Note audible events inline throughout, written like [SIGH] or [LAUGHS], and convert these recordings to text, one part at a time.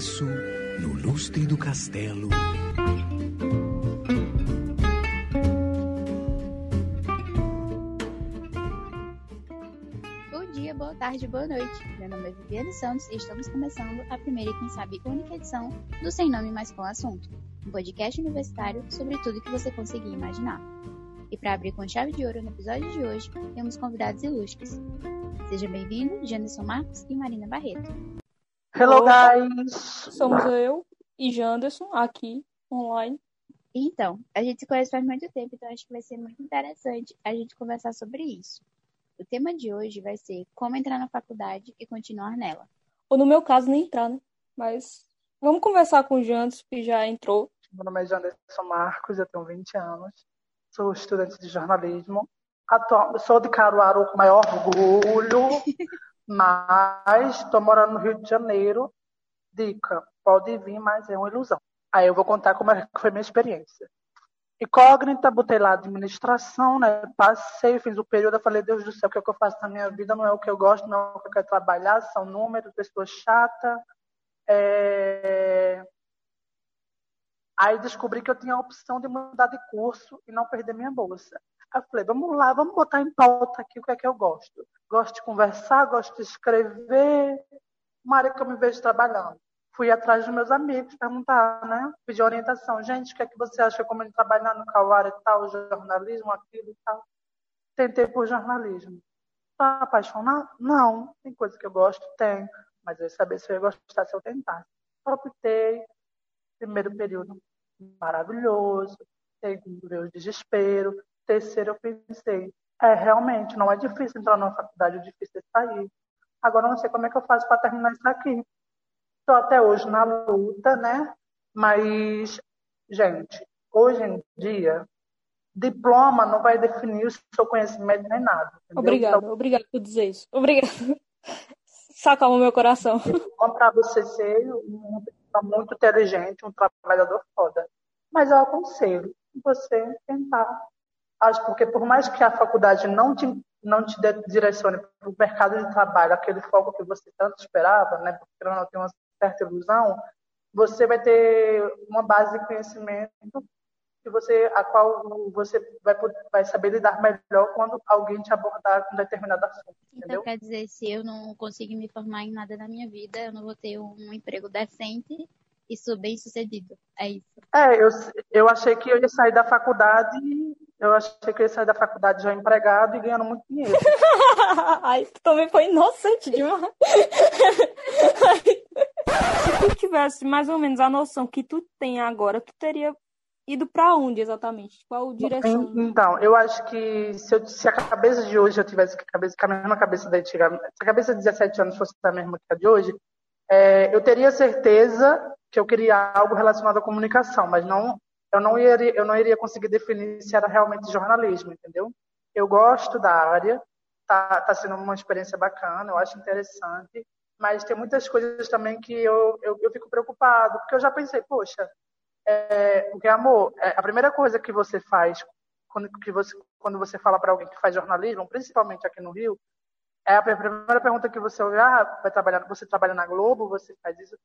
isso, no lustre do castelo. Bom dia, boa tarde, boa noite. Meu nome é Viviane Santos e estamos começando a primeira e, quem sabe, única edição do Sem Nome Mais Com Assunto, um podcast universitário sobre tudo que você conseguir imaginar. E para abrir com chave de ouro no episódio de hoje, temos convidados ilustres. Sejam bem-vindos, Janderson Marcos e Marina Barreto. Hello, guys! Somos eu e Janderson aqui online. Então, a gente se conhece faz muito tempo, então acho que vai ser muito interessante a gente conversar sobre isso. O tema de hoje vai ser como entrar na faculdade e continuar nela. Ou no meu caso, nem entrar, né? Mas vamos conversar com o Janderson, que já entrou. Meu nome é Janderson Marcos, eu tenho 20 anos, sou estudante de jornalismo. Atual, sou de Caruaru com maior orgulho, [LAUGHS] mas estou morando no Rio de Janeiro. Dica, pode vir, mas é uma ilusão. Aí eu vou contar como é foi minha experiência. Incógnita, botei lá administração, né? Passei, fiz o período, eu falei, Deus do céu, o que, é que eu faço na minha vida não é o que eu gosto, não é o que eu quero trabalhar, são números, pessoas chatas. É... Aí descobri que eu tinha a opção de mudar de curso e não perder minha bolsa. Eu falei, vamos lá, vamos botar em pauta aqui o que é que eu gosto. Gosto de conversar, gosto de escrever, uma área que eu me vejo trabalhando fui atrás dos meus amigos perguntar, né? Pedir orientação. Gente, o que é que você acha como ele trabalhar no Cauara e tal, jornalismo, aquilo e tal? Tentei por jornalismo. Tá apaixonado? Não. Tem coisa que eu gosto? Tem. Mas eu ia saber se eu ia gostar se eu tentasse. Optei. Primeiro período maravilhoso. Segundo veio o desespero. Terceiro eu pensei, é, realmente, não é difícil entrar numa faculdade, o difícil é sair. Agora eu não sei como é que eu faço para terminar isso aqui. Estou até hoje na luta, né? Mas, gente, hoje em dia, diploma não vai definir o seu conhecimento nem nada. Obrigada, então, obrigada por dizer isso. Obrigada. [LAUGHS] Sacalma meu coração. Para você ser pessoa muito inteligente, um trabalhador foda. Mas eu aconselho você tentar. Acho porque por mais que a faculdade não te não te direcione para o mercado de trabalho, aquele foco que você tanto esperava, né? Porque não tem uma certa ilusão, você vai ter uma base de conhecimento que você, a qual você vai, vai saber lidar melhor quando alguém te abordar com determinado assunto. Então, entendeu? quer dizer, se eu não conseguir me formar em nada na minha vida, eu não vou ter um emprego decente e sou bem sucedido. É isso. É, eu, eu achei que eu ia sair da faculdade eu achei que eu ia sair da faculdade já empregado e ganhando muito dinheiro. [LAUGHS] Ai, tu também foi inocente demais. Se tu tivesse mais ou menos a noção que tu tem agora, tu teria ido para onde exatamente? Qual direção? Então, eu acho que se, eu, se, a cabeça de hoje eu tivesse a, cabeça, a mesma cabeça da antigamente, se a cabeça de 17 anos fosse a mesma que a de hoje, é, eu teria certeza que eu queria algo relacionado à comunicação, mas não eu não iria, eu não iria conseguir definir se era realmente jornalismo, entendeu? Eu gosto da área, tá, tá sendo uma experiência bacana, eu acho interessante, mas tem muitas coisas também que eu, eu, eu fico preocupado, porque eu já pensei, poxa, é, porque amor, é, a primeira coisa que você faz quando, que você, quando você fala para alguém que faz jornalismo, principalmente aqui no Rio, é a primeira pergunta que você ouve, ah, vai trabalhar, você trabalha na Globo, você faz isso.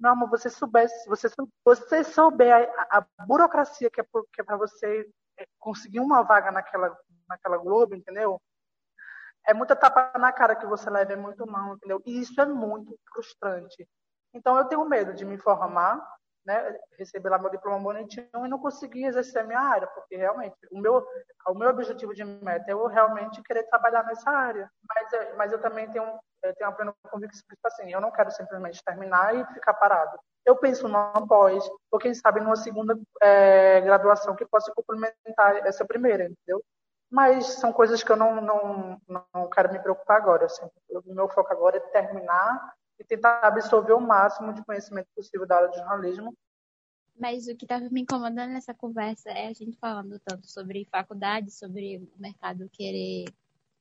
Meu amor, você soubesse, você, você souber a, a burocracia que é, é para você é, conseguir uma vaga naquela, naquela Globo, entendeu? É muita tapa na cara que você leva, é muito mal, entendeu? E isso é muito frustrante. Então eu tenho medo de me formar, né, receber lá meu diploma bonitinho e não conseguir exercer a minha área, porque realmente o meu, o meu objetivo de meta é eu realmente querer trabalhar nessa área. Mas, mas eu também tenho eu tenho a plena convicção que, tipo assim, eu não quero simplesmente terminar e ficar parado. Eu penso numa pós, ou quem sabe numa segunda é, graduação que possa complementar essa primeira, entendeu? Mas são coisas que eu não, não, não quero me preocupar agora. Assim. O meu foco agora é terminar e tentar absorver o máximo de conhecimento possível da área de jornalismo. Mas o que estava me incomodando nessa conversa é a gente falando tanto sobre faculdade, sobre o mercado querer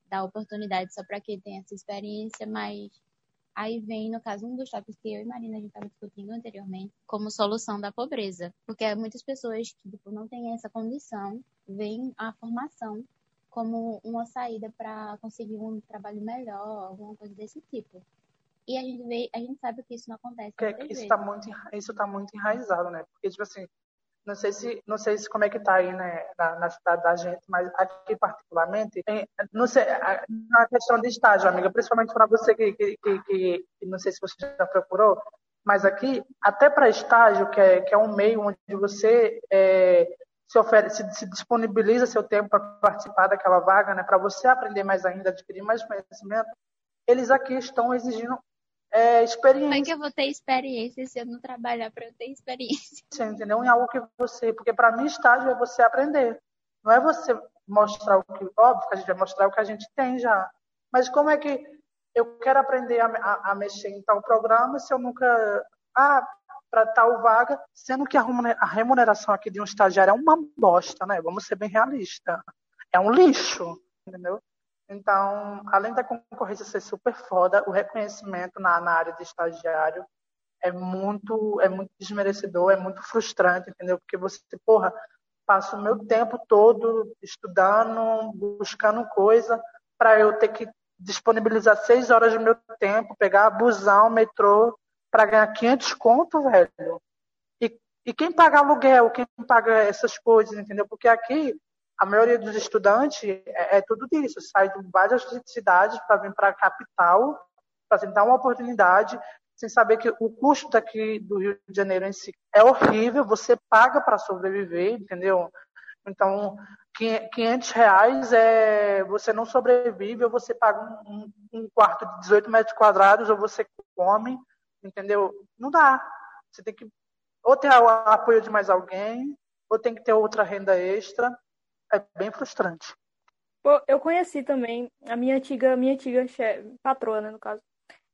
dar oportunidade só para quem tem essa experiência, mas aí vem, no caso, um dos tópicos que eu e Marina a gente estava discutindo anteriormente, como solução da pobreza. Porque muitas pessoas que tipo, não têm essa condição veem a formação como uma saída para conseguir um trabalho melhor, alguma coisa desse tipo. E a gente vê, a gente sabe que isso não acontece. isso está muito, isso tá muito enraizado, né? Porque, tipo assim, não sei se, não sei se como é que tá aí, né, na, na cidade da gente, mas aqui particularmente, tem, não sei, na questão de estágio, amiga, principalmente para você que, que, que, que, não sei se você já procurou, mas aqui, até para estágio, que é, que é um meio onde você é, se, oferece, se disponibiliza seu tempo para participar daquela vaga, né, para você aprender mais ainda, adquirir mais conhecimento, eles aqui estão exigindo é, experiência. Como é que eu vou ter experiência se eu não trabalhar para eu ter experiência? Entendeu? Em algo que você. Porque para mim, estágio é você aprender. Não é você mostrar o que. Óbvio que a gente vai mostrar o que a gente tem já. Mas como é que eu quero aprender a, a, a mexer em tal programa se eu nunca. Ah, para tal vaga, sendo que a remuneração aqui de um estagiário é uma bosta, né? Vamos ser bem realistas. É um lixo, entendeu? Então, além da concorrência ser super foda, o reconhecimento na, na área de estagiário é muito, é muito desmerecedor, é muito frustrante, entendeu? Porque você, porra, passa o meu tempo todo estudando, buscando coisa, para eu ter que disponibilizar seis horas do meu tempo, pegar busão, metrô, para ganhar 500 conto, velho. E, e quem paga aluguel, quem paga essas coisas, entendeu? Porque aqui a maioria dos estudantes é, é tudo disso, sai de várias cidades para vir para a capital, para tentar uma oportunidade, sem saber que o custo daqui do Rio de Janeiro em si é horrível, você paga para sobreviver, entendeu? Então, 500 reais é, você não sobrevive, ou você paga um, um quarto de 18 metros quadrados, ou você come, entendeu? Não dá. Você tem que ou ter o apoio de mais alguém, ou tem que ter outra renda extra, é bem frustrante. Pô, eu conheci também a minha antiga, minha antiga chefe, patroa, né, no caso.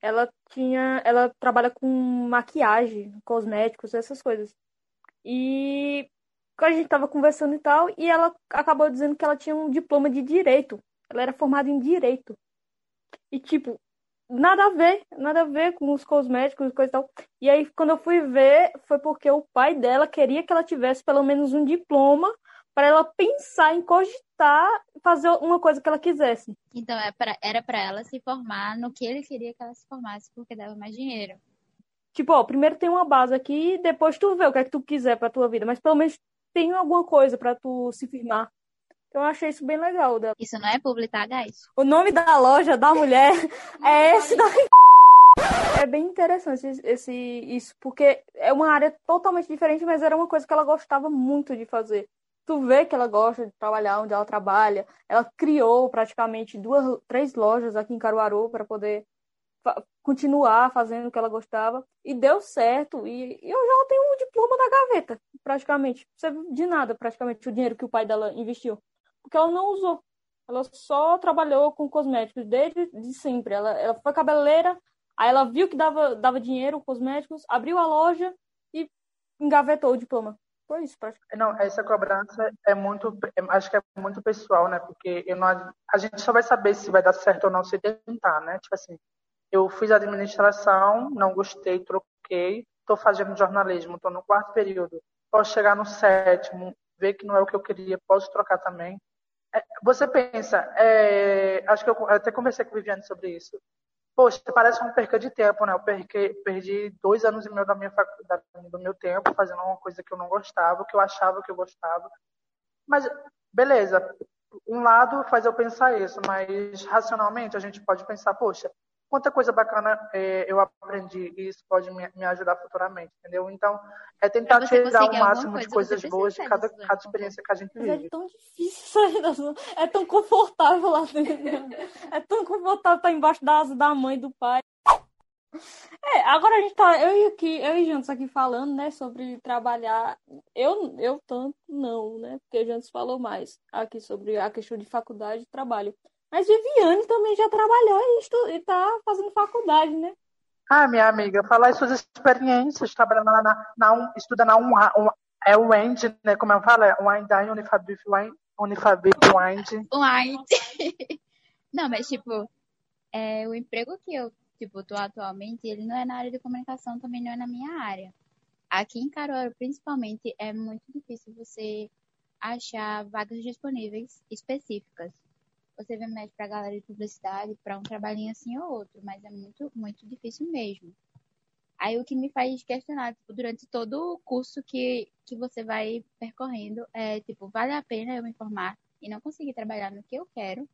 Ela tinha, ela trabalha com maquiagem, cosméticos, essas coisas. E a gente tava conversando e tal, e ela acabou dizendo que ela tinha um diploma de direito. Ela era formada em direito. E tipo, nada a ver, nada a ver com os cosméticos e coisa e tal. E aí, quando eu fui ver, foi porque o pai dela queria que ela tivesse pelo menos um diploma para ela pensar em cogitar fazer uma coisa que ela quisesse. Então é pra, era para ela se formar no que ele queria que ela se formasse, porque dava mais dinheiro. Tipo, ó, primeiro tem uma base aqui, depois tu vê o que é que tu quiser pra tua vida, mas pelo menos tem alguma coisa para tu se firmar. Então eu achei isso bem legal. Dela. Isso não é publi, tá, guys? O nome da loja da mulher [LAUGHS] é esse daí. É bem interessante esse, isso, porque é uma área totalmente diferente, mas era uma coisa que ela gostava muito de fazer tu vê que ela gosta de trabalhar onde ela trabalha. Ela criou praticamente duas, três lojas aqui em Caruaru para poder fa continuar fazendo o que ela gostava e deu certo. E, e eu já tenho um diploma na gaveta, praticamente. De nada, praticamente, o dinheiro que o pai dela investiu. Porque ela não usou. Ela só trabalhou com cosméticos desde de sempre. Ela, ela foi cabeleireira, aí ela viu que dava, dava dinheiro cosméticos, abriu a loja e engavetou o diploma. Foi isso, praticamente. Não, essa cobrança é muito, é, acho que é muito pessoal, né? Porque eu não, a gente só vai saber se vai dar certo ou não se tentar, né? Tipo assim, eu fiz administração, não gostei, troquei, estou fazendo jornalismo, estou no quarto período, posso chegar no sétimo, ver que não é o que eu queria, posso trocar também. É, você pensa, é, acho que eu, eu até conversei com o Viviane sobre isso poxa, parece uma perca de tempo, né? Eu perdi, perdi dois anos e meio da minha faculdade, do meu tempo fazendo uma coisa que eu não gostava, que eu achava que eu gostava. Mas, beleza, um lado faz eu pensar isso, mas racionalmente a gente pode pensar, poxa, quanta coisa bacana é, eu aprendi e isso pode me, me, ajudar futuramente, entendeu? Então, é tentar tirar o máximo coisa, de coisas boas de cada, cada experiência que a gente Mas vive. É tão difícil sair da É tão confortável lá dentro. [LAUGHS] É tão confortável estar embaixo da asa da mãe e do pai. É, agora a gente tá, eu e aqui, eu e Jantos aqui falando, né, sobre trabalhar. Eu, eu tanto não, né, porque Jantos falou mais aqui sobre a questão de faculdade e trabalho. Mas Viviane também já trabalhou e está fazendo faculdade, né? Ah, minha amiga, falar suas experiências, trabalhando na, na, na estudando na um, um, é o END, né? Como eu falo, é o END, Unifabif, Unifabif, END. O END. [LAUGHS] Não, mas tipo, é, o emprego que eu, tipo, tô atualmente, ele não é na área de comunicação, também não é na minha área. Aqui em Caruaru, principalmente, é muito difícil você achar vagas disponíveis específicas você vê mais pra galera de publicidade, pra um trabalhinho assim ou outro, mas é muito, muito difícil mesmo. Aí o que me faz questionar, tipo, durante todo o curso que, que você vai percorrendo, é, tipo, vale a pena eu me formar e não conseguir trabalhar no que eu quero,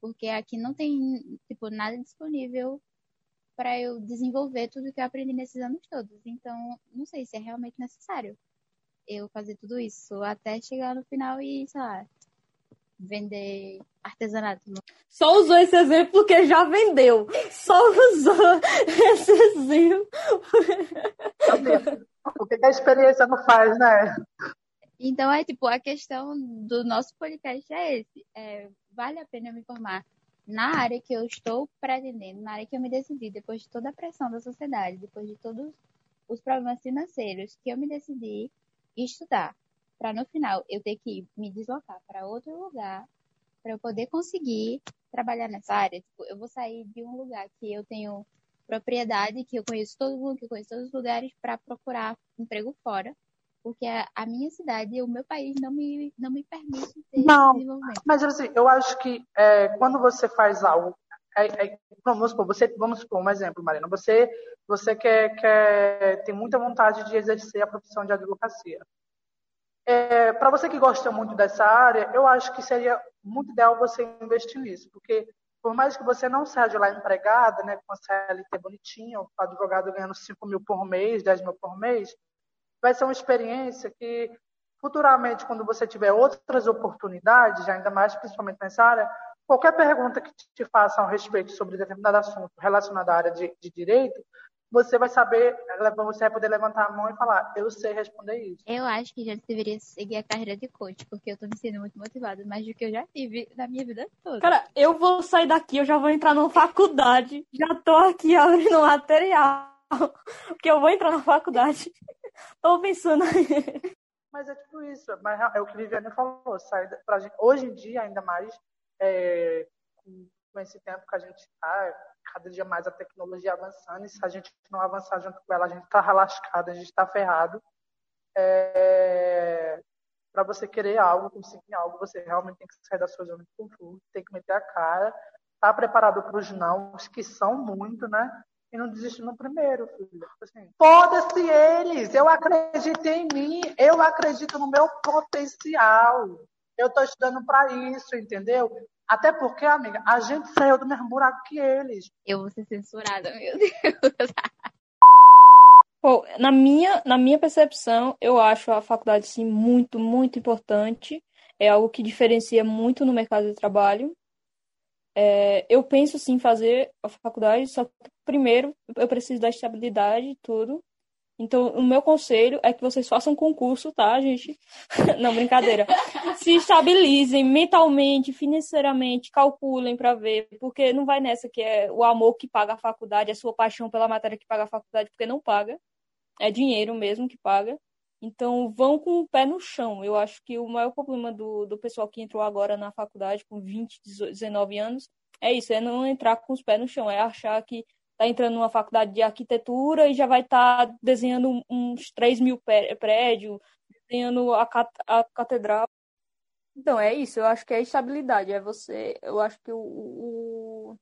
porque aqui não tem, tipo, nada disponível para eu desenvolver tudo que eu aprendi nesses anos todos. Então, não sei se é realmente necessário eu fazer tudo isso até chegar no final e, sei lá, vender artesanato. Só usou esse exemplo porque já vendeu. Só usou esse exemplo. O que a experiência não faz, né? Então é tipo, a questão do nosso podcast é esse. É, vale a pena me formar na área que eu estou pretendendo, na área que eu me decidi, depois de toda a pressão da sociedade, depois de todos os problemas financeiros, que eu me decidi estudar para no final eu ter que me deslocar para outro lugar para eu poder conseguir trabalhar nessa área. Tipo, eu vou sair de um lugar que eu tenho propriedade, que eu conheço todo mundo, que eu conheço todos os lugares, para procurar emprego fora, porque a, a, minha cidade e o meu país não me, não me permite ter não, desenvolvimento. Mas assim, eu acho que é, quando você faz algo, é, é, vamos supor, você, vamos supor um exemplo, Marina, você, você quer, quer, tem muita vontade de exercer a profissão de advocacia. É, para você que gosta muito dessa área, eu acho que seria muito ideal você investir nisso, porque por mais que você não seja lá empregada, né, com a CLT bonitinha, o advogado ganhando 5 mil por mês, 10 mil por mês, vai ser uma experiência que futuramente, quando você tiver outras oportunidades, ainda mais principalmente nessa área, qualquer pergunta que te façam a respeito sobre determinado assunto relacionado à área de, de direito, você vai saber, você vai poder levantar a mão e falar, eu sei responder isso. Eu acho que já deveria seguir a carreira de coach, porque eu tô me sentindo muito motivada, mais do que eu já tive na minha vida toda. Cara, eu vou sair daqui, eu já vou entrar numa faculdade, já tô aqui abrindo material, [LAUGHS] que eu vou entrar na faculdade. Tô pensando. Mas é tipo isso, mas é o que a Viviane falou, sai pra gente, hoje em dia, ainda mais, é, com esse tempo que a gente está, cada dia mais a tecnologia avançando, e se a gente não avançar junto com ela, a gente está lascado, a gente está ferrado. É... Para você querer algo, conseguir algo, você realmente tem que sair da sua zona de conforto, tem que meter a cara, estar tá preparado para os não, que são muito, né? E não desistir no primeiro, filho. Tipo assim, Foda-se eles! Eu acredito em mim, eu acredito no meu potencial. Eu estou estudando para isso, entendeu? Até porque, amiga, a gente saiu do mesmo buraco que eles. Eu vou ser censurada, meu Deus. [LAUGHS] Pô, na minha, na minha percepção, eu acho a faculdade, sim, muito, muito importante. É algo que diferencia muito no mercado de trabalho. É, eu penso, sim, fazer a faculdade, só que primeiro eu preciso da estabilidade e tudo. Então, o meu conselho é que vocês façam concurso, tá, gente? [LAUGHS] Não, brincadeira. Se estabilizem mentalmente, financeiramente, calculem para ver, porque não vai nessa que é o amor que paga a faculdade, a sua paixão pela matéria que paga a faculdade, porque não paga. É dinheiro mesmo que paga. Então, vão com o pé no chão. Eu acho que o maior problema do, do pessoal que entrou agora na faculdade com 20, 19 anos é isso, é não entrar com os pés no chão, é achar que está entrando numa faculdade de arquitetura e já vai estar tá desenhando uns 3 mil prédios, desenhando a, a catedral. Então, é isso, eu acho que é estabilidade, é você, eu acho que o, o,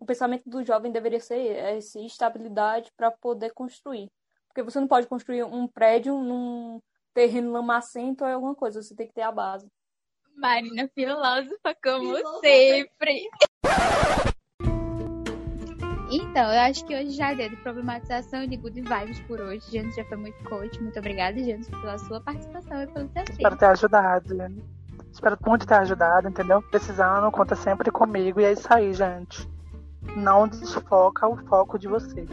o pensamento do jovem deveria ser essa estabilidade para poder construir. Porque você não pode construir um prédio num terreno lamacento ou alguma coisa, você tem que ter a base. Marina filósofa, como filósofa. sempre. Então, eu acho que hoje já deu de problematização de good vibes por hoje. Janus já foi muito coach. Muito obrigada, Janus, pela sua participação e pelo seu tempo. Espero ter ajudado, Jane. Espero muito ter ajudado, entendeu? Precisando, conta sempre comigo. E é isso aí, gente. Não desfoca o foco de você.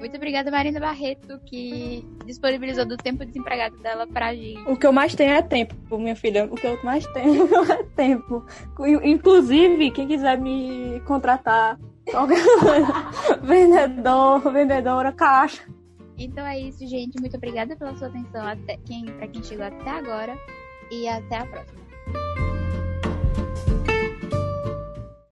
Muito obrigada, Marina Barreto, que disponibilizou do tempo desempregado dela pra gente. O que eu mais tenho é tempo, minha filha. O que eu mais tenho [LAUGHS] é tempo. Inclusive, quem quiser me contratar [LAUGHS] Vendedor, vendedora, caixa. Então é isso, gente. Muito obrigada pela sua atenção até quem, para quem chegou até agora. E até a próxima.